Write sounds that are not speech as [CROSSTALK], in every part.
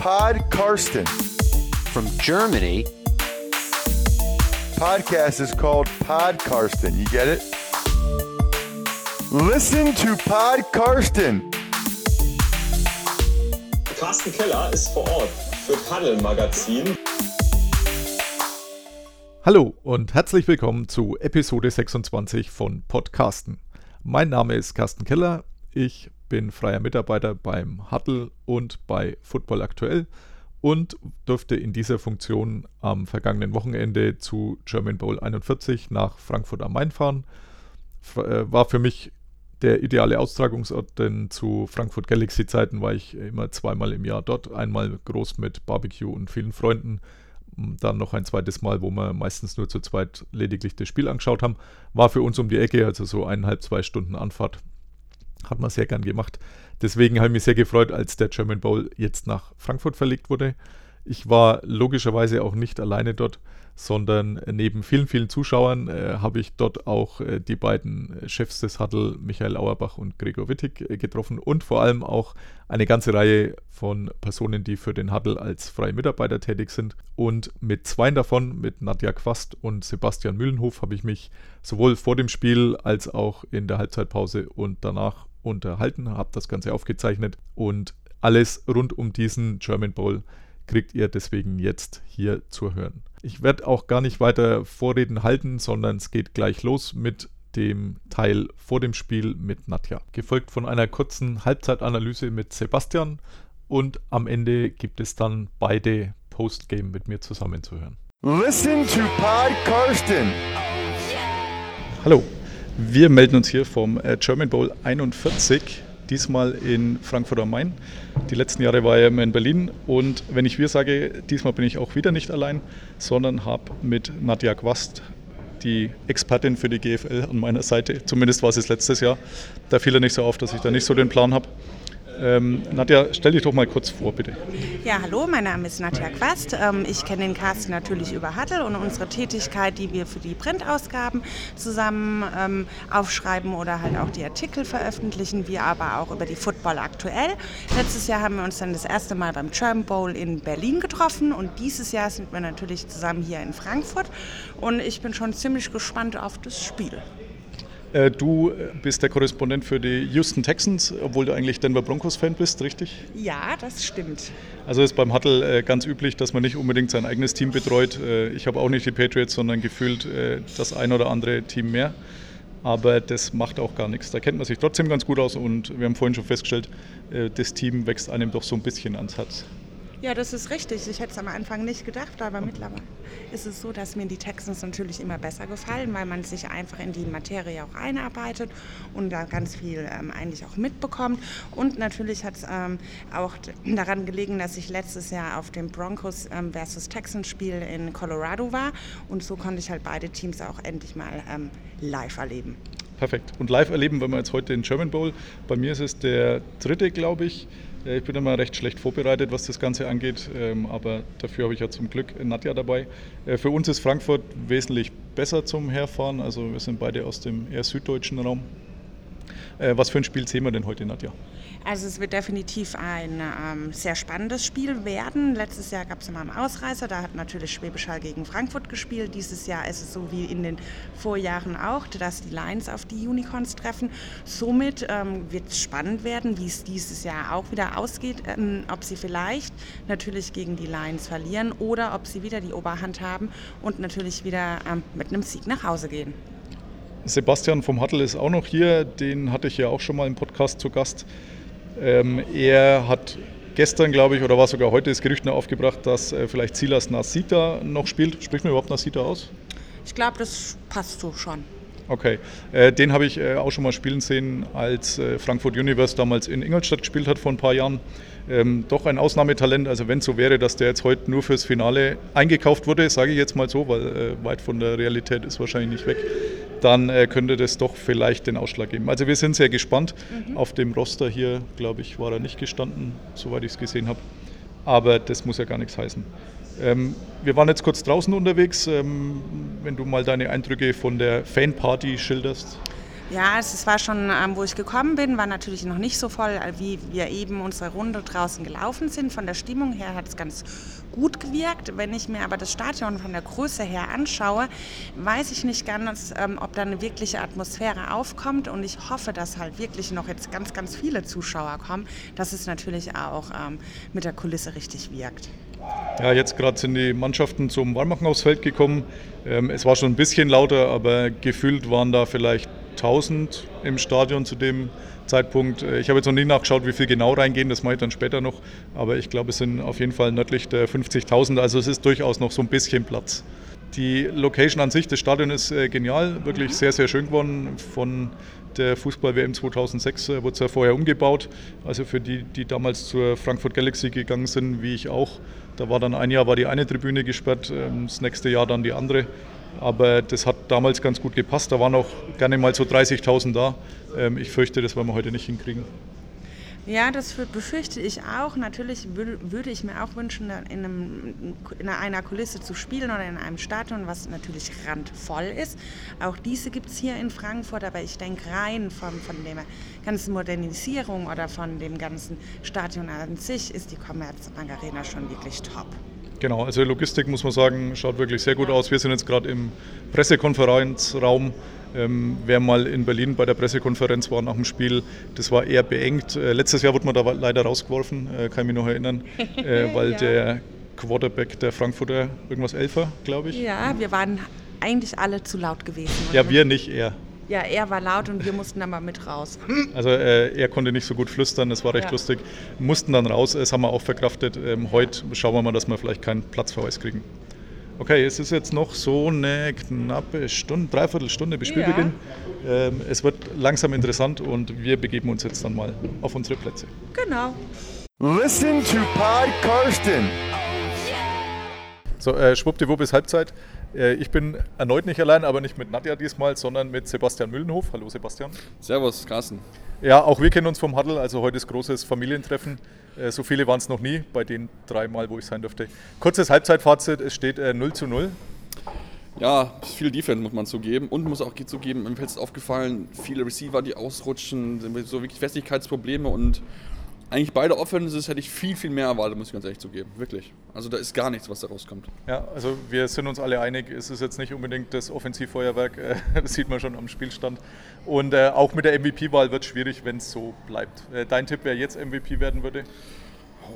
Pod Karsten. From Germany, Podcast is called Pod Karsten. You get it? Listen to Pod Karsten. Carsten Keller ist vor Ort für Paddel Magazin. Hallo und herzlich willkommen zu Episode 26 von Podcasten. Mein Name ist Carsten Keller. Ich bin freier Mitarbeiter beim Huddle und bei Football Aktuell und durfte in dieser Funktion am vergangenen Wochenende zu German Bowl 41 nach Frankfurt am Main fahren. Äh, war für mich der ideale Austragungsort, denn zu Frankfurt Galaxy Zeiten war ich immer zweimal im Jahr dort. Einmal groß mit Barbecue und vielen Freunden. Dann noch ein zweites Mal, wo wir meistens nur zu zweit lediglich das Spiel angeschaut haben. War für uns um die Ecke, also so eineinhalb, zwei Stunden Anfahrt. Hat man sehr gern gemacht. Deswegen habe ich mich sehr gefreut, als der German Bowl jetzt nach Frankfurt verlegt wurde. Ich war logischerweise auch nicht alleine dort, sondern neben vielen, vielen Zuschauern äh, habe ich dort auch äh, die beiden Chefs des Huddle, Michael Auerbach und Gregor Wittig, äh, getroffen und vor allem auch eine ganze Reihe von Personen, die für den Huddle als freie Mitarbeiter tätig sind. Und mit zwei davon, mit Nadja Quast und Sebastian Mühlenhof, habe ich mich sowohl vor dem Spiel als auch in der Halbzeitpause und danach unterhalten, habe das Ganze aufgezeichnet und alles rund um diesen German Bowl kriegt ihr deswegen jetzt hier zu hören. Ich werde auch gar nicht weiter Vorreden halten, sondern es geht gleich los mit dem Teil vor dem Spiel mit Nadja. Gefolgt von einer kurzen Halbzeitanalyse mit Sebastian und am Ende gibt es dann beide Postgame mit mir zusammenzuhören. Listen to Pod Karsten. Hallo, wir melden uns hier vom äh, German Bowl 41 diesmal in Frankfurt am Main. Die letzten Jahre war er immer in Berlin und wenn ich wir sage, diesmal bin ich auch wieder nicht allein, sondern habe mit Nadja Quast, die Expertin für die GFL an meiner Seite. Zumindest war es letztes Jahr. Da fiel er nicht so auf, dass ich da nicht so den Plan habe. Ähm, Nadja, stell dich doch mal kurz vor, bitte. Ja, hallo, mein Name ist Nadja Quast. Ähm, ich kenne den Carsten natürlich über Huddle und unsere Tätigkeit, die wir für die Printausgaben zusammen ähm, aufschreiben oder halt auch die Artikel veröffentlichen, wir aber auch über die Football aktuell. Letztes Jahr haben wir uns dann das erste Mal beim German Bowl in Berlin getroffen und dieses Jahr sind wir natürlich zusammen hier in Frankfurt und ich bin schon ziemlich gespannt auf das Spiel. Äh, du bist der Korrespondent für die Houston Texans, obwohl du eigentlich Denver Broncos-Fan bist, richtig? Ja, das stimmt. Also ist beim Huddle äh, ganz üblich, dass man nicht unbedingt sein eigenes Team betreut. Äh, ich habe auch nicht die Patriots, sondern gefühlt das ein oder andere Team mehr. Aber das macht auch gar nichts. Da kennt man sich trotzdem ganz gut aus und wir haben vorhin schon festgestellt, das Team wächst einem doch so ein bisschen ans Herz. Ja, das ist richtig. Ich hätte es am Anfang nicht gedacht, aber mittlerweile ist es so, dass mir die Texans natürlich immer besser gefallen, weil man sich einfach in die Materie auch einarbeitet und da ganz viel ähm, eigentlich auch mitbekommt. Und natürlich hat es ähm, auch daran gelegen, dass ich letztes Jahr auf dem Broncos ähm, versus Texans Spiel in Colorado war und so konnte ich halt beide Teams auch endlich mal ähm, live erleben. Perfekt. Und live erleben wenn wir jetzt heute den German Bowl. Bei mir ist es der dritte, glaube ich. Ich bin immer recht schlecht vorbereitet, was das Ganze angeht, ähm, aber dafür habe ich ja zum Glück Nadja dabei. Äh, für uns ist Frankfurt wesentlich besser zum Herfahren, also wir sind beide aus dem eher süddeutschen Raum. Äh, was für ein Spiel sehen wir denn heute, Nadja? Also es wird definitiv ein ähm, sehr spannendes Spiel werden. Letztes Jahr gab es immer einen Ausreißer, da hat natürlich Schwäbisch Hall gegen Frankfurt gespielt. Dieses Jahr ist es so wie in den Vorjahren auch, dass die Lions auf die Unicorns treffen. Somit ähm, wird es spannend werden, wie es dieses Jahr auch wieder ausgeht, ähm, ob sie vielleicht natürlich gegen die Lions verlieren oder ob sie wieder die Oberhand haben und natürlich wieder ähm, mit einem Sieg nach Hause gehen. Sebastian vom Hattel ist auch noch hier, den hatte ich ja auch schon mal im Podcast zu Gast. Ähm, er hat gestern, glaube ich, oder war sogar heute das Gerücht noch aufgebracht, dass äh, vielleicht Silas Nasita noch spielt. Spricht man überhaupt Nasita aus? Ich glaube, das passt so schon. Okay, äh, den habe ich äh, auch schon mal spielen sehen, als äh, Frankfurt Universe damals in Ingolstadt gespielt hat vor ein paar Jahren. Ähm, doch ein Ausnahmetalent. Also wenn es so wäre, dass der jetzt heute nur fürs Finale eingekauft wurde, sage ich jetzt mal so, weil äh, weit von der Realität ist wahrscheinlich nicht weg dann äh, könnte das doch vielleicht den Ausschlag geben. Also wir sind sehr gespannt. Mhm. Auf dem Roster hier, glaube ich, war er nicht gestanden, soweit ich es gesehen habe. Aber das muss ja gar nichts heißen. Ähm, wir waren jetzt kurz draußen unterwegs. Ähm, wenn du mal deine Eindrücke von der Fanparty schilderst. Ja, es war schon, ähm, wo ich gekommen bin, war natürlich noch nicht so voll, äh, wie wir eben unsere Runde draußen gelaufen sind. Von der Stimmung her hat es ganz gut gewirkt. Wenn ich mir aber das Stadion von der Größe her anschaue, weiß ich nicht ganz, ähm, ob da eine wirkliche Atmosphäre aufkommt. Und ich hoffe, dass halt wirklich noch jetzt ganz, ganz viele Zuschauer kommen, dass es natürlich auch ähm, mit der Kulisse richtig wirkt. Ja, jetzt gerade sind die Mannschaften zum Warmmachen aufs Feld gekommen. Es war schon ein bisschen lauter, aber gefühlt waren da vielleicht 1000 im Stadion zu dem Zeitpunkt. Äh, ich habe jetzt noch nie nachgeschaut, wie viel genau reingehen, das mache ich dann später noch. Aber ich glaube, es sind auf jeden Fall nördlich der 50.000, also es ist durchaus noch so ein bisschen Platz. Die Location an sich, das Stadion ist äh, genial, wirklich sehr, sehr schön geworden. Von der Fußball-WM 2006 äh, wurde es ja vorher umgebaut. Also für die, die damals zur Frankfurt Galaxy gegangen sind, wie ich auch, da war dann ein Jahr war die eine Tribüne gesperrt, ähm, das nächste Jahr dann die andere. Aber das hat damals ganz gut gepasst. Da waren auch gerne mal so 30.000 da. Ähm, ich fürchte, das werden wir heute nicht hinkriegen. Ja, das befürchte ich auch. Natürlich würde ich mir auch wünschen, in, einem, in, einer Kulisse zu spielen oder in einem Stadion, was natürlich randvoll ist. Auch diese gibt es hier in Frankfurt, aber ich denke rein von, von der ganzen Modernisierung oder von dem ganzen Stadion an sich ist die Commerzbank Arena schon wirklich top. Genau, also Logistik muss man sagen, schaut wirklich sehr gut aus. Wir sind jetzt gerade im Pressekonferenzraum. Ähm, wer mal in Berlin bei der Pressekonferenz war nach dem Spiel, das war eher beengt. Äh, letztes Jahr wurde man da leider rausgeworfen, äh, kann ich mich noch erinnern, [LAUGHS] äh, weil ja. der Quarterback der Frankfurter irgendwas Elfer, glaube ich. Ja, wir waren eigentlich alle zu laut gewesen. Oder? Ja, wir nicht, er. Ja, er war laut und wir mussten dann mal mit raus. Also äh, er konnte nicht so gut flüstern, das war recht ja. lustig. Mussten dann raus, das haben wir auch verkraftet. Ähm, heute schauen wir mal, dass wir vielleicht keinen Platzverweis kriegen. Okay, es ist jetzt noch so eine knappe Stunde, dreiviertel Stunde bis Spielbeginn. Ja. Ähm, es wird langsam interessant und wir begeben uns jetzt dann mal auf unsere Plätze. Genau. Listen to Pod Karsten. So, äh, schwuppdiwupp ist Halbzeit. Äh, ich bin erneut nicht allein, aber nicht mit Nadja diesmal, sondern mit Sebastian Müllenhof. Hallo Sebastian. Servus, Carsten. Ja, auch wir kennen uns vom Huddle, also heute ist großes Familientreffen. Äh, so viele waren es noch nie, bei den drei Mal, wo ich sein durfte. Kurzes Halbzeitfazit, es steht 0 äh, zu 0. Ja, viel Defense muss man zugeben und muss auch zugeben, mir es aufgefallen, viele Receiver, die ausrutschen, so wirklich Festigkeitsprobleme und eigentlich beide Offenses hätte ich viel, viel mehr erwartet, muss ich ganz ehrlich zugeben. Wirklich. Also da ist gar nichts, was da rauskommt. Ja, also wir sind uns alle einig, es ist jetzt nicht unbedingt das Offensivfeuerwerk, äh, [LAUGHS] das sieht man schon am Spielstand. Und äh, auch mit der MVP-Wahl wird es schwierig, wenn es so bleibt. Äh, dein Tipp, wer jetzt MVP werden würde?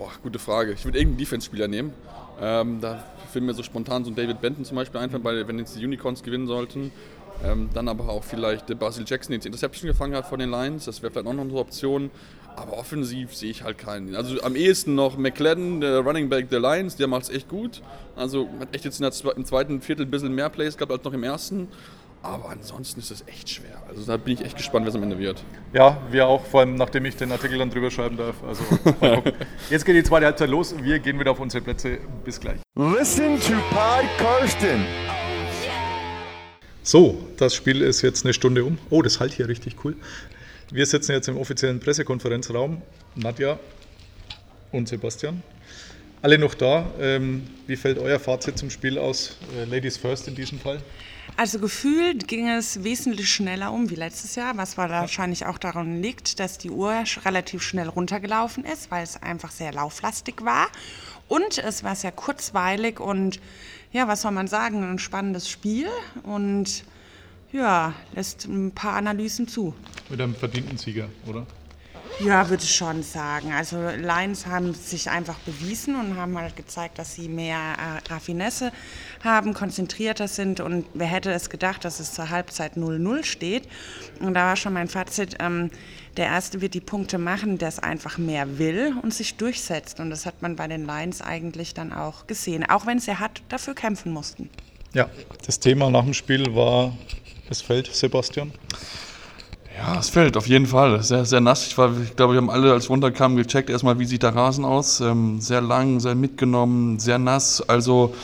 Oh, gute Frage. Ich würde irgendeinen Defense-Spieler nehmen. Ähm, da finden mir so spontan so ein David Benton zum Beispiel einfach, weil wenn jetzt die Unicorns gewinnen sollten. Ähm, dann aber auch vielleicht Basil Jackson, der die Interception gefangen hat von den Lions. Das wäre vielleicht auch noch eine Option. Aber offensiv sehe ich halt keinen. Also am ehesten noch McLaren, der Running Back der Lions, der macht es echt gut. Also hat echt jetzt im zweiten Viertel ein bisschen mehr Plays gehabt als noch im ersten. Aber ansonsten ist es echt schwer. Also da bin ich echt gespannt, was am Ende wird. Ja, wir auch, vor allem nachdem ich den Artikel dann drüber schreiben darf. Also [LAUGHS] jetzt geht die zweite Halbzeit los. Wir gehen wieder auf unsere Plätze. Bis gleich. Listen to Pod Karsten. So, das Spiel ist jetzt eine Stunde um. Oh, das halt hier richtig cool. Wir sitzen jetzt im offiziellen Pressekonferenzraum. Nadja und Sebastian. Alle noch da. Ähm, wie fällt euer Fazit zum Spiel aus? Äh, Ladies first in diesem Fall? Also gefühlt ging es wesentlich schneller um wie letztes Jahr, was wahrscheinlich auch daran liegt, dass die Uhr relativ schnell runtergelaufen ist, weil es einfach sehr lauflastig war. Und es war sehr kurzweilig und ja, was soll man sagen, ein spannendes Spiel. Und ja, lässt ein paar Analysen zu. Mit einem verdienten Sieger, oder? Ja, würde ich schon sagen. Also Lions haben sich einfach bewiesen und haben halt gezeigt, dass sie mehr äh, Raffinesse haben, konzentrierter sind und wer hätte es gedacht, dass es zur Halbzeit 0-0 steht. Und da war schon mein Fazit, ähm, der Erste wird die Punkte machen, der es einfach mehr will und sich durchsetzt. Und das hat man bei den Lions eigentlich dann auch gesehen, auch wenn sie hart dafür kämpfen mussten. Ja, das Thema nach dem Spiel war das Feld, Sebastian? Ja, es fällt auf jeden Fall. Sehr, sehr nass. Ich, war, ich glaube, wir haben alle, als wir runterkamen, gecheckt, erstmal, wie sieht der Rasen aus. Ähm, sehr lang, sehr mitgenommen, sehr nass. Also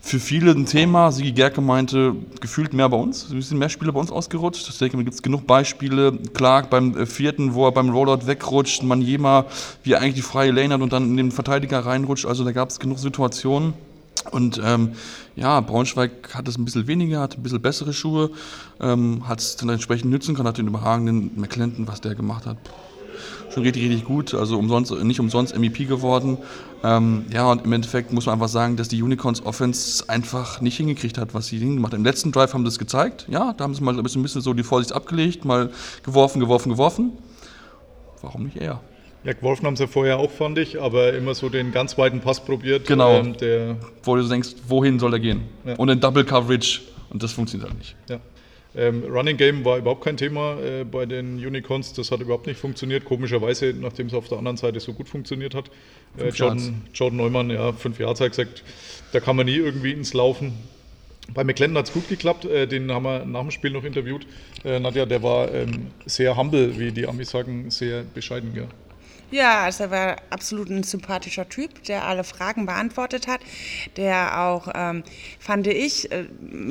für viele ein Thema. Sigi Gerke meinte, gefühlt mehr bei uns. Es sind mehr Spiele bei uns ausgerutscht. Ich denke, da gibt es genug Beispiele. Clark beim äh, vierten, wo er beim Rollout wegrutscht. Manjema, wie er eigentlich die freie Lane hat und dann in den Verteidiger reinrutscht. Also da gab es genug Situationen. Und ähm, ja, Braunschweig hat es ein bisschen weniger, hat ein bisschen bessere Schuhe, ähm, hat es dann entsprechend nützen können, hat den überragenden McClendon, was der gemacht hat, schon richtig, richtig gut. Also umsonst, nicht umsonst MVP geworden. Ähm, ja, und im Endeffekt muss man einfach sagen, dass die Unicorns Offense einfach nicht hingekriegt hat, was sie hingemacht haben. Im letzten Drive haben sie das gezeigt. Ja, da haben sie mal ein bisschen, ein bisschen so die Vorsicht abgelegt, mal geworfen, geworfen, geworfen. Warum nicht eher? Ja, geworfen haben sie vorher auch, fand ich, aber immer so den ganz weiten Pass probiert. Genau. Ähm, der, Wo du denkst, wohin soll er gehen? Ja. Und in Double Coverage. Und das funktioniert halt nicht. ja. ähm, Running Game war überhaupt kein Thema äh, bei den Unicorns. Das hat überhaupt nicht funktioniert. Komischerweise, nachdem es auf der anderen Seite so gut funktioniert hat. Äh. Jordan, Jordan Neumann, ja, fünf Jahre hat gesagt, da kann man nie irgendwie ins Laufen. Bei McLendon hat es gut geklappt, äh, den haben wir nach dem Spiel noch interviewt. Äh, Nadja, der war ähm, sehr humble, wie die Amis sagen, sehr bescheiden. Ja. Ja, also er war absolut ein sympathischer Typ, der alle Fragen beantwortet hat, der auch, ähm, fand ich, äh,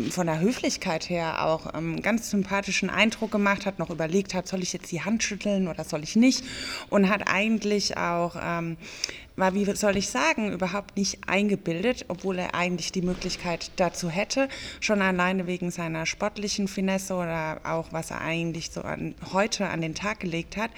von der Höflichkeit her auch ähm, ganz sympathischen Eindruck gemacht hat, noch überlegt hat, soll ich jetzt die Hand schütteln oder soll ich nicht? Und hat eigentlich auch... Ähm, war, wie soll ich sagen, überhaupt nicht eingebildet, obwohl er eigentlich die Möglichkeit dazu hätte, schon alleine wegen seiner sportlichen Finesse oder auch was er eigentlich so an, heute an den Tag gelegt hat.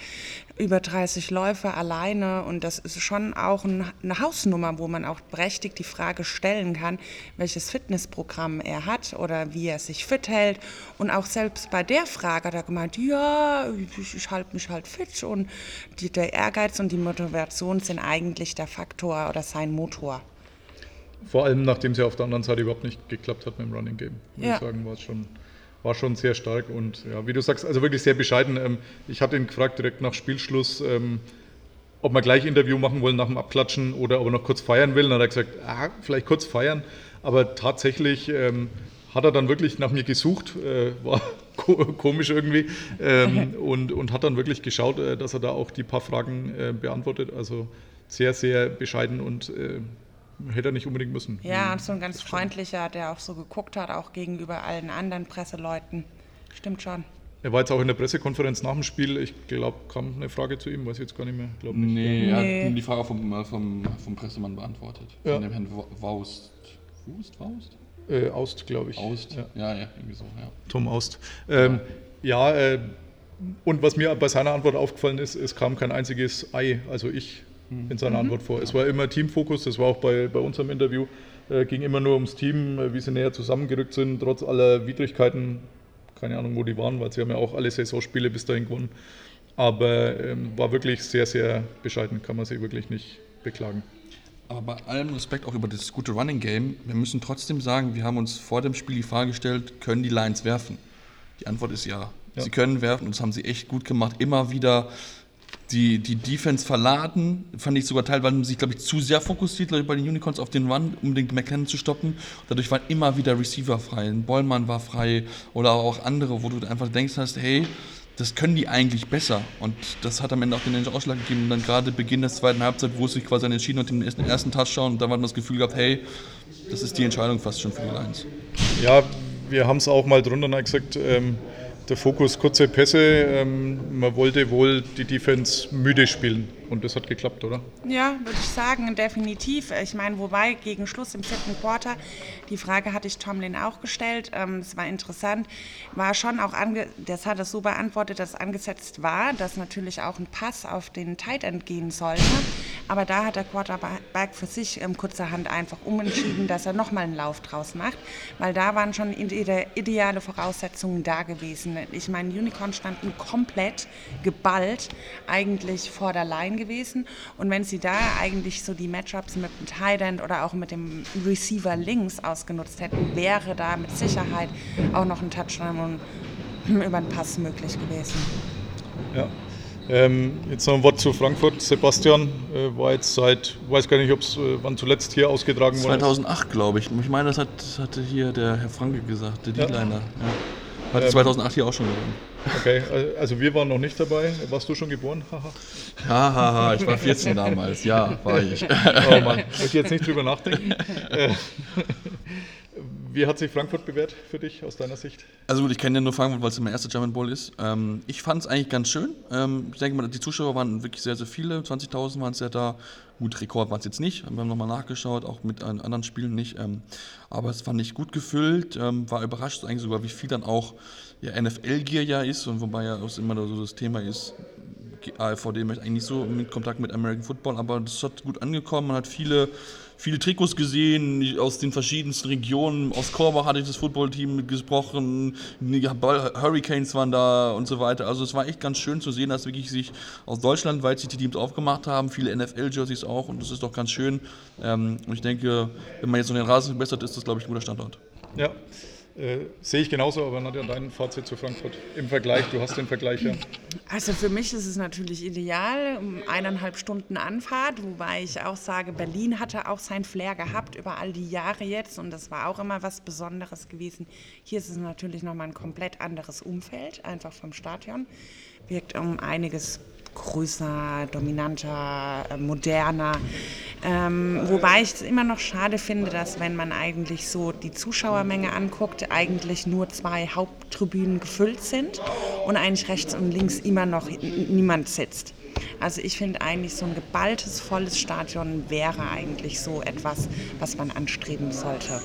Über 30 Läufe alleine und das ist schon auch ein, eine Hausnummer, wo man auch berechtigt die Frage stellen kann, welches Fitnessprogramm er hat oder wie er sich fit hält. Und auch selbst bei der Frage hat er gemeint, ja, ich, ich halte mich halt fit und die, der Ehrgeiz und die Motivation sind eigentlich der Faktor oder sein Motor. Vor allem, nachdem es ja auf der anderen Seite überhaupt nicht geklappt hat mit dem Running Game. Würde Ja. ich sagen, war es schon, war schon sehr stark und ja, wie du sagst, also wirklich sehr bescheiden. Ähm, ich hatte ihn gefragt direkt nach Spielschluss, ähm, ob wir gleich Interview machen wollen nach dem Abklatschen oder ob er noch kurz feiern will. Und dann hat er gesagt, ah, vielleicht kurz feiern. Aber tatsächlich ähm, hat er dann wirklich nach mir gesucht, äh, war [LAUGHS] ko komisch irgendwie [LAUGHS] und, und hat dann wirklich geschaut, äh, dass er da auch die paar Fragen äh, beantwortet. Also sehr, sehr bescheiden und äh, hätte er nicht unbedingt müssen. Ja, und so ein ganz freundlicher, der auch so geguckt hat, auch gegenüber allen anderen Presseleuten. Stimmt schon. Er war jetzt auch in der Pressekonferenz nach dem Spiel. Ich glaube, kam eine Frage zu ihm, weiß ich jetzt gar nicht mehr. Glaub nicht. Nee, er Nee. hat die Frage vom, vom, vom Pressemann beantwortet. Ja. Von dem Herrn Wa- Waust. Wust? Waust? Äh, Aust, glaube ich. Aust? Ja, Ja. ja, irgendwie so, ja. Tom Aust. Ähm, ja, äh, und was mir bei seiner Antwort aufgefallen ist, es kam kein einziges Ei, also ich, in seiner Antwort vor. Es war immer Teamfokus, das war auch bei, bei unserem Interview, äh, ging immer nur ums Team, äh, wie sie näher zusammengerückt sind, trotz aller Widrigkeiten. Keine Ahnung, wo die waren, weil sie haben ja auch alle Saisonspiele bis dahin gewonnen. Aber ähm, war wirklich sehr, sehr bescheiden, kann man sich wirklich nicht beklagen. Aber bei allem Respekt auch über das gute Running Game, wir müssen trotzdem sagen, wir haben uns vor dem Spiel die Frage gestellt, können die Lions werfen? Die Antwort ist ja. Ja. Sie können werfen und das haben sie echt gut gemacht. Immer wieder die, die Defense verladen, fand ich sogar teilweise haben sich, glaube ich, zu sehr fokussiert ich, bei den Unicorns auf den Run, um den McLennan zu stoppen. Dadurch waren immer wieder Receiver frei. Ein Bollmann war frei oder auch andere, wo du einfach denkst hast, hey, das können die eigentlich besser. Und das hat am Ende auch den Ausschlag gegeben. Und dann gerade Beginn der zweiten Halbzeit, wo es sich quasi entschieden hat, den ersten, ersten Touchdown. Und da war dann das Gefühl gehabt, hey, das ist die Entscheidung fast schon für die Lions. Ja, wir haben es auch mal drunter gesagt, ähm, der Fokus kurze Pässe. Ähm, man wollte wohl die Defense müde spielen und das hat geklappt, oder? Ja, würde ich sagen, definitiv. Ich meine, wobei gegen Schluss im vierten Quarter, die Frage hatte ich Tomlin auch gestellt, ähm, das war interessant, war schon auch, ange das hat er so beantwortet, dass angesetzt war, dass natürlich auch ein Pass auf den Tight End gehen sollte. Aber da hat der Quarterback für sich ähm, kurzerhand einfach umentschieden, dass er nochmal einen Lauf draus macht, weil da waren schon ide ideale Voraussetzungen da gewesen. Ich meine, Unicorn standen komplett geballt eigentlich vor der Line gewesen. Und wenn sie da eigentlich so die Matchups mit dem Tight End oder auch mit dem Receiver links ausgenutzt hätten, wäre da mit Sicherheit auch noch ein Touchdown und über den Pass möglich gewesen. Ja. Ähm, jetzt noch ein Wort zu Frankfurt. Sebastian äh, war jetzt seit, weiß gar nicht, ob es äh, wann zuletzt hier ausgetragen wurde. 2008, glaube ich. Ich meine, das hat, hatte hier der Herr Franke gesagt, der Ja. D-Liner. Ja. Hat 2008 hier auch schon gewonnen. Okay, äh, also wir waren noch nicht dabei. Warst du schon geboren? [LAUGHS] Haha. Hahaha, ich war 14 damals. Ja, war ich. oh Mann, möchte ich jetzt nicht drüber nachdenken. [LAUGHS] Wie hat sich Frankfurt bewährt für dich aus deiner Sicht? Also gut, ich kenne ja nur Frankfurt, weil es mein erster German Bowl ist. Ähm, ich fand es eigentlich ganz schön. Ähm, ich denke mal, die Zuschauer waren wirklich sehr, sehr viele. 20.000 waren es ja da. Gut, Rekord war es jetzt nicht. Wir haben nochmal nachgeschaut, auch mit anderen Spielen nicht. Ähm, aber es fand ich gut gefüllt. Ähm, war überrascht eigentlich sogar, wie viel dann auch ja, NFL-Gear ja ist. Und wobei ja auch immer so das Thema ist, AFVD möchte eigentlich nicht so mit Kontakt mit American Football, aber das hat gut angekommen. Man hat viele, viele Trikots gesehen aus den verschiedensten Regionen. Aus Korbach hatte ich das Footballteam gesprochen, Hurricanes waren da und so weiter. Also es war echt ganz schön zu sehen, dass wirklich sich aus Deutschland weit sich die Teams aufgemacht haben, viele NFL-Jerseys auch und das ist doch ganz schön. Ähm, und ich denke, wenn man jetzt noch den Rasen verbessert, ist das, glaube ich, ein guter Standort. Ja. Äh, sehe ich genauso, aber Nadja, dein Fazit zu Frankfurt im Vergleich, du hast den Vergleich ja. Also für mich ist es natürlich ideal, um eineinhalb Stunden Anfahrt, wobei ich auch sage, Berlin hatte auch sein Flair gehabt über all die Jahre jetzt und das war auch immer was Besonderes gewesen. Hier ist es natürlich nochmal ein komplett anderes Umfeld, einfach vom Stadion, wirkt um einiges größer, dominanter, äh, moderner. Ähm, wobei ich es immer noch schade finde, dass wenn man eigentlich so die Zuschauermenge anguckt, eigentlich nur zwei Haupttribünen gefüllt sind und eigentlich rechts und links immer noch niemand sitzt. Also ich finde eigentlich so ein geballtes, volles Stadion wäre eigentlich so etwas, was man anstreben sollte.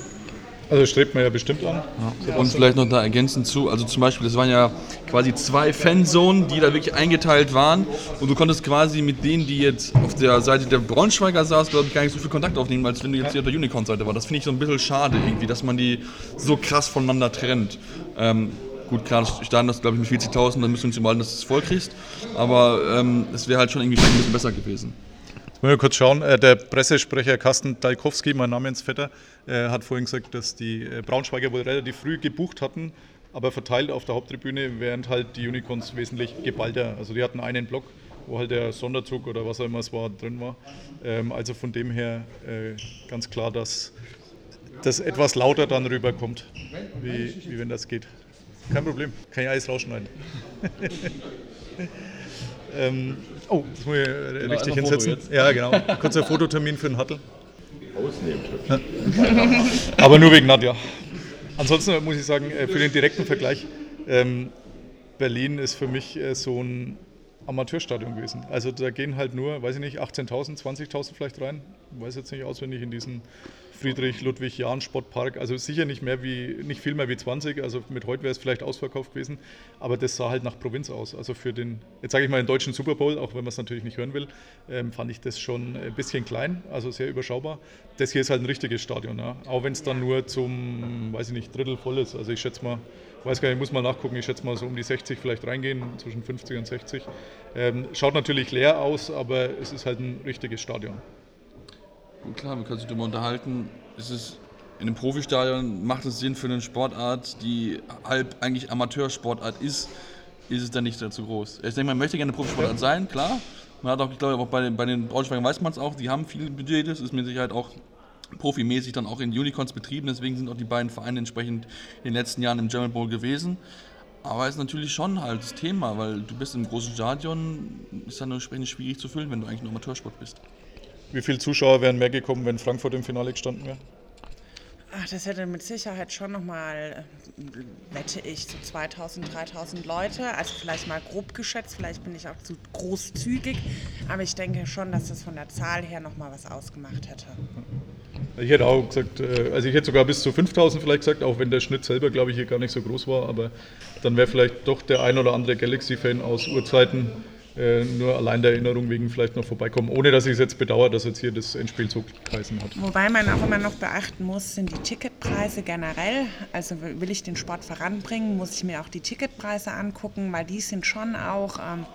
Also strebt man ja bestimmt an. Ja. Und vielleicht noch da ergänzend zu, also zum Beispiel, das waren ja quasi zwei Fanzonen, die da wirklich eingeteilt waren und du konntest quasi mit denen, die jetzt auf der Seite der Braunschweiger saß, glaube ich, gar nicht so viel Kontakt aufnehmen, als wenn du jetzt hier auf der Unicorn-Seite warst. Das finde ich so ein bisschen schade irgendwie, dass man die so krass voneinander trennt. Ähm, gut, klar, standen das, glaube ich, mit 40.000, dann müssen wir uns überhalten, dass du es voll kriegst, aber ähm, es wäre halt schon irgendwie ein bisschen besser gewesen. Wollen wir kurz schauen. Äh, der Pressesprecher Carsten Dalkowski, mein Namensvetter, äh, hat vorhin gesagt, dass die äh, Braunschweiger wohl relativ früh gebucht hatten, aber verteilt auf der Haupttribüne, während halt die Unicorns wesentlich geballter. Also die hatten einen Block, wo halt der Sonderzug oder was auch immer es war drin war. Ähm, also von dem her ganz klar, dass das etwas lauter dann rüberkommt, wie, wie wenn das geht. Kein Problem, kann ich alles rausschneiden. [LAUGHS] ähm, Oh, das muss ich genau, richtig hinsetzen. Ja, genau. Kurzer Fototermin für den Hattel. Ausnehmen. Ja. Aber nur wegen Nadja. Ansonsten muss ich sagen, äh, für den direkten Vergleich, ähm, Berlin ist für mich äh, so ein Amateurstadion gewesen. Also da gehen halt nur, weiß ich nicht, 18.000, 20.000 vielleicht rein. Ich weiß jetzt nicht auswendig in diesen Friedrich-Ludwig-Jahn-Sportpark. Also sicher nicht mehr wie, nicht viel mehr wie 20. Also mit heute wäre es vielleicht ausverkauft gewesen. Aber das sah halt nach Provinz aus. Also für den, jetzt sage ich mal den deutschen Super Bowl, auch wenn man es natürlich nicht hören will, ähm, fand ich das schon ein bisschen klein, also sehr überschaubar. Das hier ist halt ein richtiges Stadion. Ja. Auch wenn es dann nur zum, weiß ich nicht, Drittel voll ist. Also ich schätze mal, weiß gar nicht, ich muss mal nachgucken, ich schätze mal so um die 60 vielleicht reingehen, zwischen 50 und 60. Ähm, schaut natürlich leer aus, aber es ist halt ein richtiges Stadion. Und klar, wir können uns darüber unterhalten. Ist es in einem Profistadion, macht es Sinn für eine Sportart, die halb eigentlich Amateursportart ist, ist es dann nicht zu groß. Ich denke, man möchte gerne eine Profisportart sein, klar. Man hat auch, ich glaube, auch bei den, bei den Braunschweigern weiß man es auch, die haben viel Budget, das ist mit Sicherheit auch profimäßig dann auch in Unicorns betrieben, deswegen sind auch die beiden Vereine entsprechend in den letzten Jahren im German Bowl gewesen. Aber es ist natürlich schon halt das Thema, weil du bist im großen Stadion, ist dann entsprechend schwierig zu füllen, wenn du eigentlich nur Amateursport bist. Wie viele Zuschauer wären mehr gekommen, wenn Frankfurt im Finale gestanden wäre? Ach, das hätte mit Sicherheit schon nochmal, wette ich, so 2000, 3000 Leute. Also vielleicht mal grob geschätzt, vielleicht bin ich auch zu großzügig. Aber ich denke schon, dass das von der Zahl her nochmal was ausgemacht hätte. Ich hätte auch gesagt, äh, also ich hätte sogar bis zu 5000 vielleicht gesagt, auch wenn der Schnitt selber, glaube ich, hier gar nicht so groß war. Aber dann wäre vielleicht doch der ein oder andere Galaxy-Fan aus Urzeiten äh, nur allein der Erinnerung wegen vielleicht noch vorbeikommen, ohne dass ich es jetzt bedauere, dass jetzt hier das Endspiel so geheißen hat. Wobei man auch immer noch beachten muss, sind die Ticketpreise generell. Also will ich den Sport voranbringen, muss ich mir auch die Ticketpreise angucken, weil die sind schon auch ähm,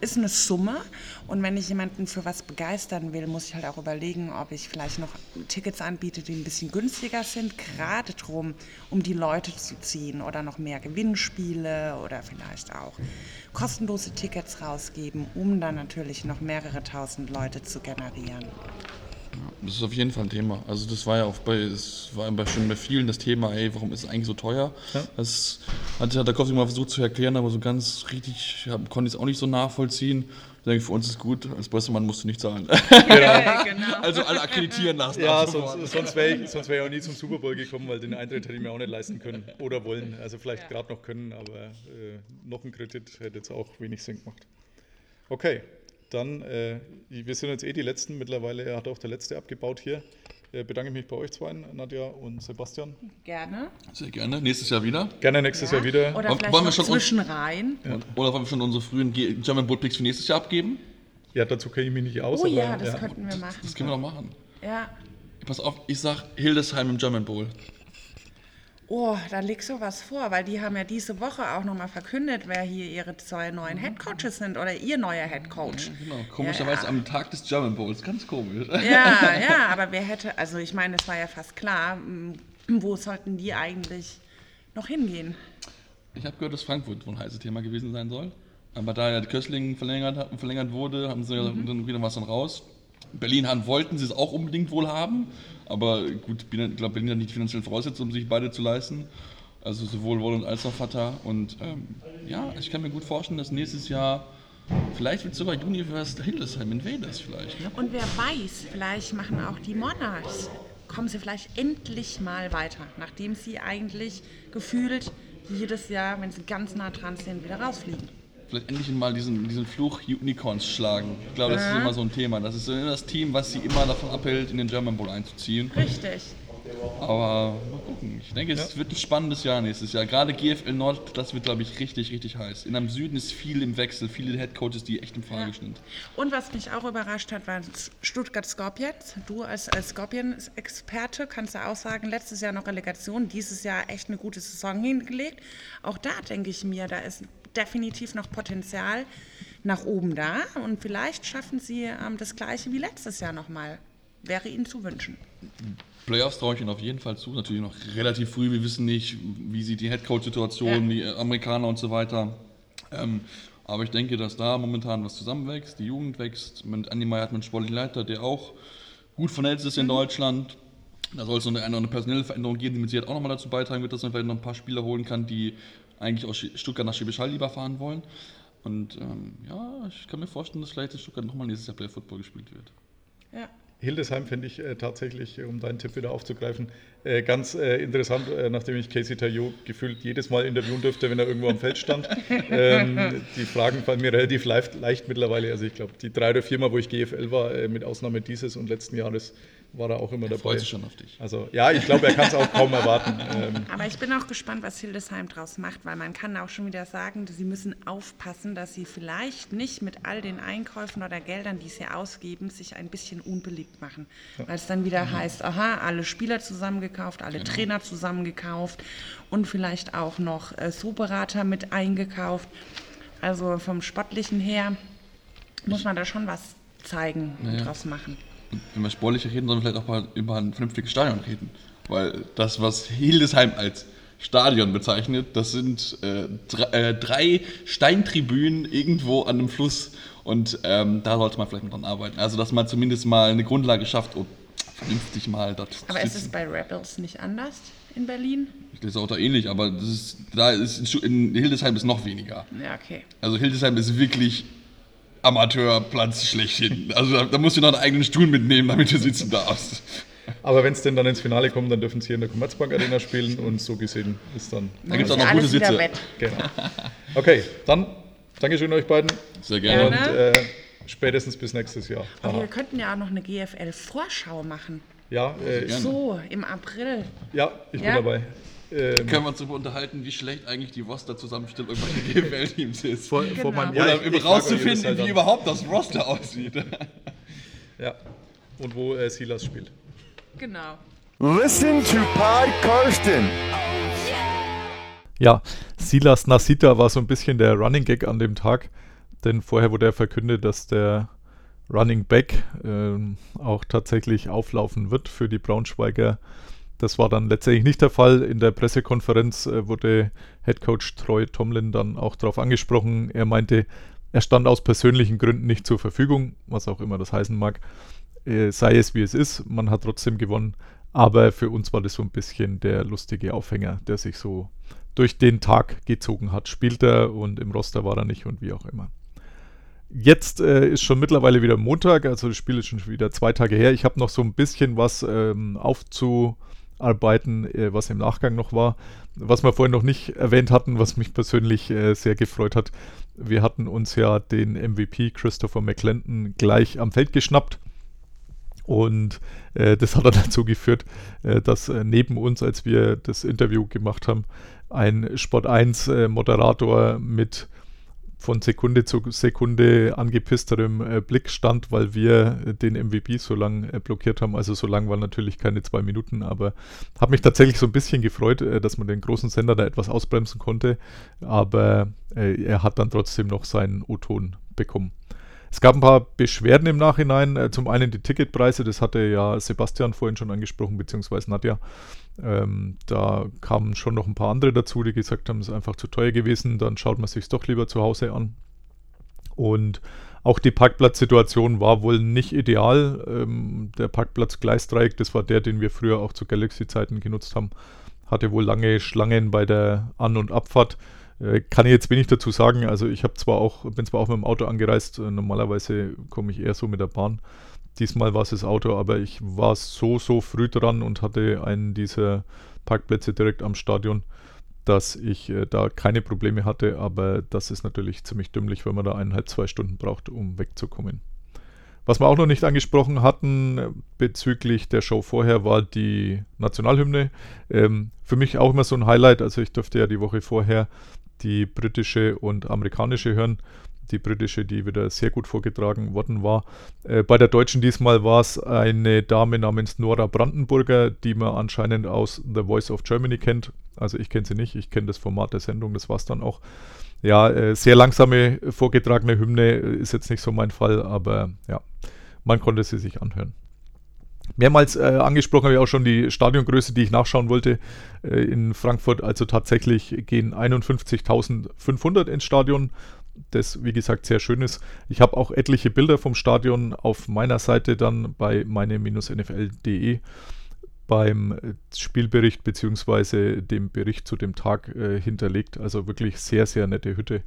ist eine Summe und wenn ich jemanden für was begeistern will, muss ich halt auch überlegen, ob ich vielleicht noch Tickets anbiete, die ein bisschen günstiger sind, gerade drum, um die Leute zu ziehen oder noch mehr Gewinnspiele oder vielleicht auch kostenlose Tickets rausgeben, um dann natürlich noch mehrere tausend Leute zu generieren. Das ist auf jeden Fall ein Thema. Also das war ja auch bei, es war bei, schon bei vielen das Thema, ey, warum ist es eigentlich so teuer? Ja. Das hat ja der Kowski mal versucht zu erklären, aber so ganz richtig hab, konnte ich es auch nicht so nachvollziehen. Ich denke, für uns ist gut, als Pressemann musst du nicht zahlen. Ja, [LAUGHS] genau. [LAUGHS] also alle akkreditieren lassen. Ja, sonst, sonst wäre ich, sonst wär ich auch nie zum Super Bowl gekommen, weil den Eintritt hätte ich mir auch nicht leisten können oder wollen. Also vielleicht gerade noch können, aber äh, noch ein Kredit hätte jetzt auch wenig Sinn gemacht. Okay, dann, äh, wir sind jetzt eh die Letzten. Mittlerweile hat auch der Letzte abgebaut hier. Äh, bedanke mich bei euch zwei, Nadja und Sebastian. Gerne. Sehr gerne. Nächstes Jahr wieder. Gerne nächstes Jahr wieder. Oder Wollen vielleicht wir noch schon uns- zwischenrein. Oder wollen wir schon unsere frühen Ge- German Boat Picks für nächstes Jahr abgeben? Ja, dazu kenne ich mich nicht aus. Oh aber, ja, das könnten wir machen. Das können wir doch machen. Ja. Pass auf, ich sag Hildesheim im German Bowl. Oh, da legst du was vor, weil die haben ja diese Woche auch nochmal verkündet, wer hier ihre zwei neuen Headcoaches sind oder ihr neuer Headcoach. Genau, komischerweise Ja. am Tag des German Bowls. Ganz komisch. Ja, [LAUGHS] ja, aber wer hätte, also ich meine, es war ja fast klar, m, wo sollten die eigentlich noch hingehen? Ich habe gehört, dass Frankfurt wohl ein heißes Thema gewesen sein soll. Aber da ja Köstling verlängert, verlängert wurde, haben sie ja dann wieder was dann raus. Berlin haben, wollten sie es auch unbedingt wohl haben. Aber gut, ich glaube, Berlin hat nicht die finanziellen Voraussetzungen, um sich beide zu leisten. Also sowohl Woll als auch Vater. Und ähm, ja, ich kann mir gut vorstellen, dass nächstes Jahr, vielleicht wird sogar Universe Hildesheim Invaders vielleicht. Ne? Und wer weiß, vielleicht machen auch die Monarchs, kommen sie vielleicht endlich mal weiter, nachdem sie eigentlich gefühlt jedes Jahr, wenn sie ganz nah dran sind, wieder rausfliegen. Vielleicht endlich mal diesen, diesen Fluch Unicorns schlagen. Ich glaube, das ist immer so ein Thema. Das ist so das Team, was sie immer davon abhält, in den German Bowl einzuziehen. Richtig. Aber mal gucken. Ich denke, es wird ein spannendes Jahr nächstes Jahr. Gerade GFL Nord, das wird, glaube ich, richtig, richtig heiß. In am Süden ist viel im Wechsel, viele Headcoaches, die echt in Frage sind. Und was mich auch überrascht hat, war Stuttgart Scorpions. Du als, als Scorpions-Experte kannst du auch sagen, letztes Jahr noch Relegation, dieses Jahr echt eine gute Saison hingelegt. Auch da denke ich mir, da ist definitiv noch Potenzial nach oben da. Und vielleicht schaffen sie ähm, das gleiche wie letztes Jahr nochmal. Wäre ihnen zu wünschen. Playoffs traue ich ihnen auf jeden Fall zu. Natürlich noch relativ früh. Wir wissen nicht, wie sieht die Headcoach-Situation, Ja. die Amerikaner und so weiter. Ähm, aber ich denke, dass da momentan was zusammenwächst. Die Jugend wächst. Mit Andi Meyer hat man einen sportlichen Leiter, der auch gut vernetzt ist in Deutschland. Da soll es noch eine, eine, eine personelle Veränderung geben, die mit Sicherheit auch nochmal dazu beitragen wird, dass man vielleicht noch ein paar Spieler holen kann, die eigentlich aus Stuttgart nach Schwäbisch Hall lieber fahren wollen. Und ähm, ja, ich kann mir vorstellen, dass vielleicht in Stuttgart nochmal nächstes Jahr Play Football gespielt wird. Ja. Hildesheim finde ich äh, tatsächlich, äh, um deinen Tipp wieder aufzugreifen, äh, ganz äh, interessant, äh, nachdem ich Casey Taillot gefühlt jedes Mal interviewen durfte, wenn er irgendwo am Feld stand. [LAUGHS] ähm, die Fragen fallen mir relativ leicht, leicht mittlerweile. Also ich glaube, die drei oder vier Mal, wo ich GFL war, äh, mit Ausnahme dieses und letzten Jahres, war er auch immer dabei. Freut sich schon auf dich. Also ja, ich glaube, er kann es auch kaum erwarten. [LAUGHS] Ähm, Aber ich bin auch gespannt, was Hildesheim draus macht, weil man kann auch schon wieder sagen, sie müssen aufpassen, dass sie vielleicht nicht mit all den Einkäufen oder Geldern, die sie ausgeben, sich ein bisschen unbeliebt machen. Weil es dann wieder heißt, aha, alle Spieler zusammengekauft, alle Trainer zusammengekauft und vielleicht auch noch äh, So-Berater mit eingekauft. Also vom Sportlichen her muss man da schon was zeigen und Ja. draus machen. Wenn wir sportlich reden, sollen wir vielleicht auch mal über ein vernünftiges Stadion reden. Weil das, was Hildesheim als Stadion bezeichnet, das sind äh, drei, äh, drei Steintribünen irgendwo an einem Fluss. Und ähm, da sollte man vielleicht mal dran arbeiten. Also, dass man zumindest mal eine Grundlage schafft, um vernünftig mal dort zu Aber ist es bei Rebels nicht anders in Berlin? Das ist auch da ähnlich, aber das ist, da ist in Hildesheim ist noch weniger. Ja, okay. Also Hildesheim ist wirklich Amateurplatz schlechthin. Also da, da musst du noch einen eigenen Stuhl mitnehmen, damit du sitzen darfst. aber wenn es denn dann ins Finale kommt, dann dürfen sie hier in der Commerzbank Arena spielen und so gesehen ist dann. Da gibt es auch noch gute Sitze. Genau. Okay, dann Dankeschön euch beiden Sehr gerne. Und äh, spätestens bis nächstes Jahr. Aber Aha. wir könnten ja auch noch eine GFL-Vorschau machen. Ja, äh. So, im April. ja, ich bin Ja? dabei. Ähm, Können wir uns darüber unterhalten, wie schlecht eigentlich die Roster-Zusammenstellung bei den GFL-Teams ist. vor, Genau. vor meinem, Oder ich- um rauszufinden, halt wie überhaupt das Roster aussieht. [LAUGHS] Ja, und wo äh, Silas spielt. Genau. Listen to Pod Karsten. Ja, Silas Nasita war so ein bisschen der Running Gag an dem Tag, denn vorher wurde er verkündet, dass der Running Back ähm, auch tatsächlich auflaufen wird für die Braunschweiger. Das war dann letztendlich nicht der Fall. In der Pressekonferenz äh, wurde Head Coach Troy Tomlin dann auch darauf angesprochen. Er meinte, er stand aus persönlichen Gründen nicht zur Verfügung, was auch immer das heißen mag. äh, sei es wie es ist, man hat trotzdem gewonnen. Aber für uns war das so ein bisschen der lustige Aufhänger, der sich so durch den Tag gezogen hat. Spielt er und im Roster war er nicht und wie auch immer. Jetzt äh, ist schon mittlerweile wieder Montag, also das Spiel ist schon wieder zwei Tage her. Ich habe noch so ein bisschen was ähm, aufzuarbeiten, äh, was im Nachgang noch war. Was wir vorhin noch nicht erwähnt hatten, was mich persönlich äh, sehr gefreut hat. Wir hatten uns ja den MVP Christopher McClendon gleich am Feld geschnappt. Und äh, das hat dann [LAUGHS] dazu geführt, äh, dass äh, neben uns, als wir das Interview gemacht haben, ein Sport 1 äh, Moderator mit von Sekunde zu Sekunde angepissterem äh, Blick stand, weil wir äh, den MVP so lang äh, blockiert haben. Also so lang waren natürlich keine zwei Minuten, aber habe mich tatsächlich so ein bisschen gefreut, äh, dass man den großen Sender da etwas ausbremsen konnte. Aber äh, er hat dann trotzdem noch seinen O-Ton bekommen. Es gab ein paar Beschwerden im Nachhinein. Äh, zum einen die Ticketpreise, das hatte ja Sebastian vorhin schon angesprochen, beziehungsweise Nadja. Ähm, da kamen schon noch ein paar andere dazu, die gesagt haben, es ist einfach zu teuer gewesen, dann schaut man sich doch lieber zu Hause an. Und auch die Parkplatzsituation war wohl nicht ideal. Ähm, der Parkplatz Gleisdreieck, das war der, den wir früher auch zu Galaxy-Zeiten genutzt haben, hatte wohl lange Schlangen bei der An- und Abfahrt. Äh, kann ich jetzt wenig dazu sagen. Also ich habe zwar auch, bin zwar auch mit dem Auto angereist, äh, normalerweise komme ich eher so mit der Bahn. Diesmal war es das Auto, aber ich war so, so früh dran und hatte einen dieser Parkplätze direkt am Stadion, dass ich äh, da keine Probleme hatte. Aber das ist natürlich ziemlich dümmlich, wenn man da eineinhalb, zwei Stunden braucht, um wegzukommen. Was wir auch noch nicht angesprochen hatten bezüglich der Show vorher, war die Nationalhymne. Ähm, für mich auch immer so ein Highlight. Also ich durfte ja die Woche vorher die britische und amerikanische hören die britische, die wieder sehr gut vorgetragen worden war. Äh, bei der deutschen diesmal war es eine Dame namens Nora Brandenburger, die man anscheinend aus The Voice of Germany kennt. Also ich kenne sie nicht, ich kenne das Format der Sendung, das war es dann auch. Ja, äh, sehr langsame vorgetragene Hymne ist jetzt nicht so mein Fall, aber ja, man konnte sie sich anhören. Mehrmals äh, angesprochen habe ich auch schon die Stadiongröße, die ich nachschauen wollte äh, in Frankfurt. Also tatsächlich gehen 51.500 ins Stadion das, wie gesagt, sehr schön ist. Ich habe auch etliche Bilder vom Stadion auf meiner Seite dann bei meine-nfl.de beim äh, Spielbericht bzw. dem Bericht zu dem Tag äh, hinterlegt. Also wirklich sehr, sehr nette Hütte.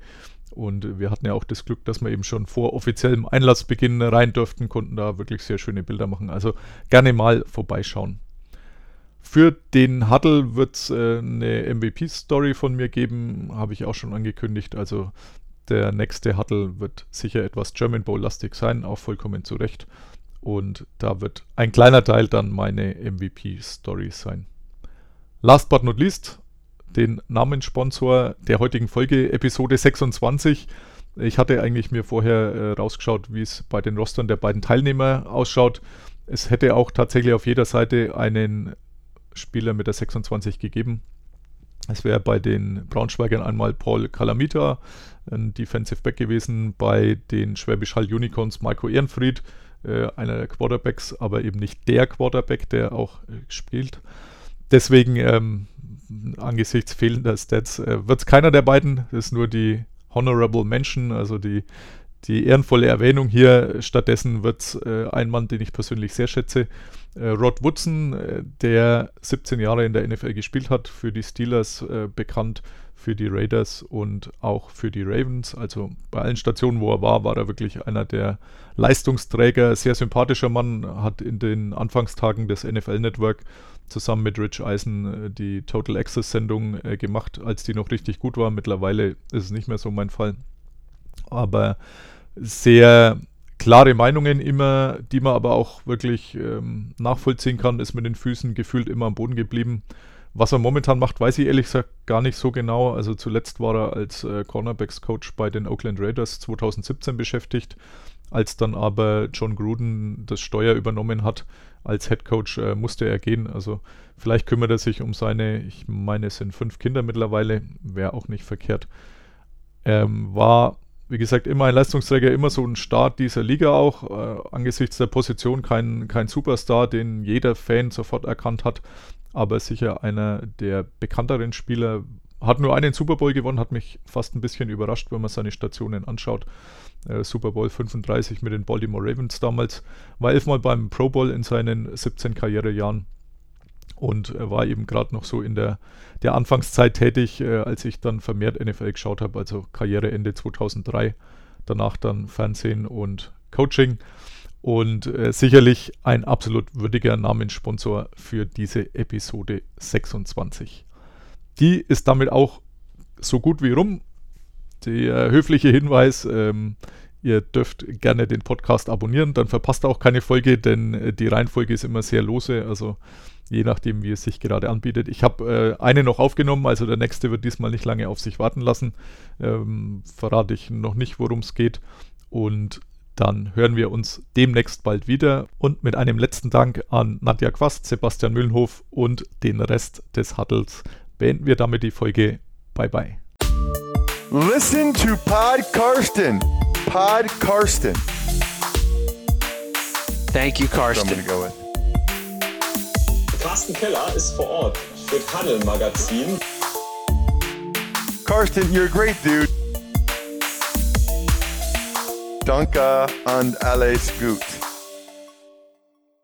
Und wir hatten ja auch das Glück, dass wir eben schon vor offiziellem Einlassbeginn rein durften, konnten da wirklich sehr schöne Bilder machen. Also gerne mal vorbeischauen. Für den Huddle wird es äh, eine MVP-Story von mir geben, habe ich auch schon angekündigt. Also der nächste Huddle wird sicher etwas German Bowl-lastig sein, auch vollkommen zu Recht. Und da wird ein kleiner Teil dann meine MVP-Story sein. Last but not least, den Namenssponsor der heutigen Folge, Episode 26. Ich hatte eigentlich mir vorher äh, rausgeschaut, wie es bei den Rostern der beiden Teilnehmer ausschaut. Es hätte auch tatsächlich auf jeder Seite einen Spieler mit der 26 gegeben. Es wäre bei den Braunschweigern einmal Paul Calamita, ein Defensive Back gewesen, bei den Schwäbisch Hall Unicorns Marco Ehrenfried, äh, einer der Quarterbacks, aber eben nicht der Quarterback, der auch äh, spielt. Deswegen, ähm, angesichts fehlender Stats, äh, wird es keiner der beiden. Das ist nur die Honorable Mention, also die, die ehrenvolle Erwähnung hier. Stattdessen wird es äh, ein Mann, den ich persönlich sehr schätze, äh, Rod Woodson, äh, der 17 Jahre in der NFL gespielt hat, für die Steelers äh, bekannt, für die Raiders und auch für die Ravens. Also bei allen Stationen, wo er war, war er wirklich einer der Leistungsträger. Sehr sympathischer Mann, hat in den Anfangstagen des NFL Network zusammen mit Rich Eisen die Total Access Sendung äh, gemacht, als die noch richtig gut war. Mittlerweile ist es nicht mehr so mein Fall. Aber sehr klare Meinungen immer, die man aber auch wirklich ähm, nachvollziehen kann, ist mit den Füßen gefühlt immer am Boden geblieben. Was er momentan macht, weiß ich ehrlich gesagt gar nicht so genau. Also zuletzt war er als äh, Cornerbacks-Coach bei den Oakland Raiders 2017 beschäftigt. Als dann aber John Gruden das Steuer übernommen hat als Head Coach, äh, musste er gehen. Also vielleicht kümmert er sich um seine, ich meine, es sind fünf Kinder mittlerweile, wäre auch nicht verkehrt. Ähm, war wie gesagt, immer ein Leistungsträger, immer so ein Start dieser Liga auch. Äh, angesichts der Position kein, kein Superstar, den jeder Fan sofort erkannt hat, aber sicher einer der bekannteren Spieler. Hat nur einen Super Bowl gewonnen, hat mich fast ein bisschen überrascht, wenn man seine Stationen anschaut. äh, Super Bowl 35 mit den Baltimore Ravens damals, war elfmal beim Pro Bowl in seinen 17 Karrierejahren und er war eben gerade noch so in der, der Anfangszeit tätig, äh, als ich dann vermehrt NFL geschaut habe, also Karriereende 2003, danach dann Fernsehen und Coaching und äh, sicherlich ein absolut würdiger Namenssponsor für diese Episode 26. Die ist damit auch so gut wie rum. Der höfliche Hinweis, ähm, ihr dürft gerne den Podcast abonnieren, dann verpasst ihr auch keine Folge, denn äh, die Reihenfolge ist immer sehr lose, also je nachdem, wie es sich gerade anbietet. Ich habe äh, eine noch aufgenommen, also der nächste wird diesmal nicht lange auf sich warten lassen. Ähm, verrate ich noch nicht, worum es geht. Und dann hören wir uns demnächst bald wieder und mit einem letzten Dank an Nadja Quast, Sebastian Mühlenhof und den Rest des Huddles beenden wir damit die Folge. Bye bye. Listen to Pod Karsten. Pod Karsten. Thank you, I'm Karsten. go with. Carsten Keller ist vor Ort für Tunnel Magazin. Karsten, you're a great dude. Danke and alles gut.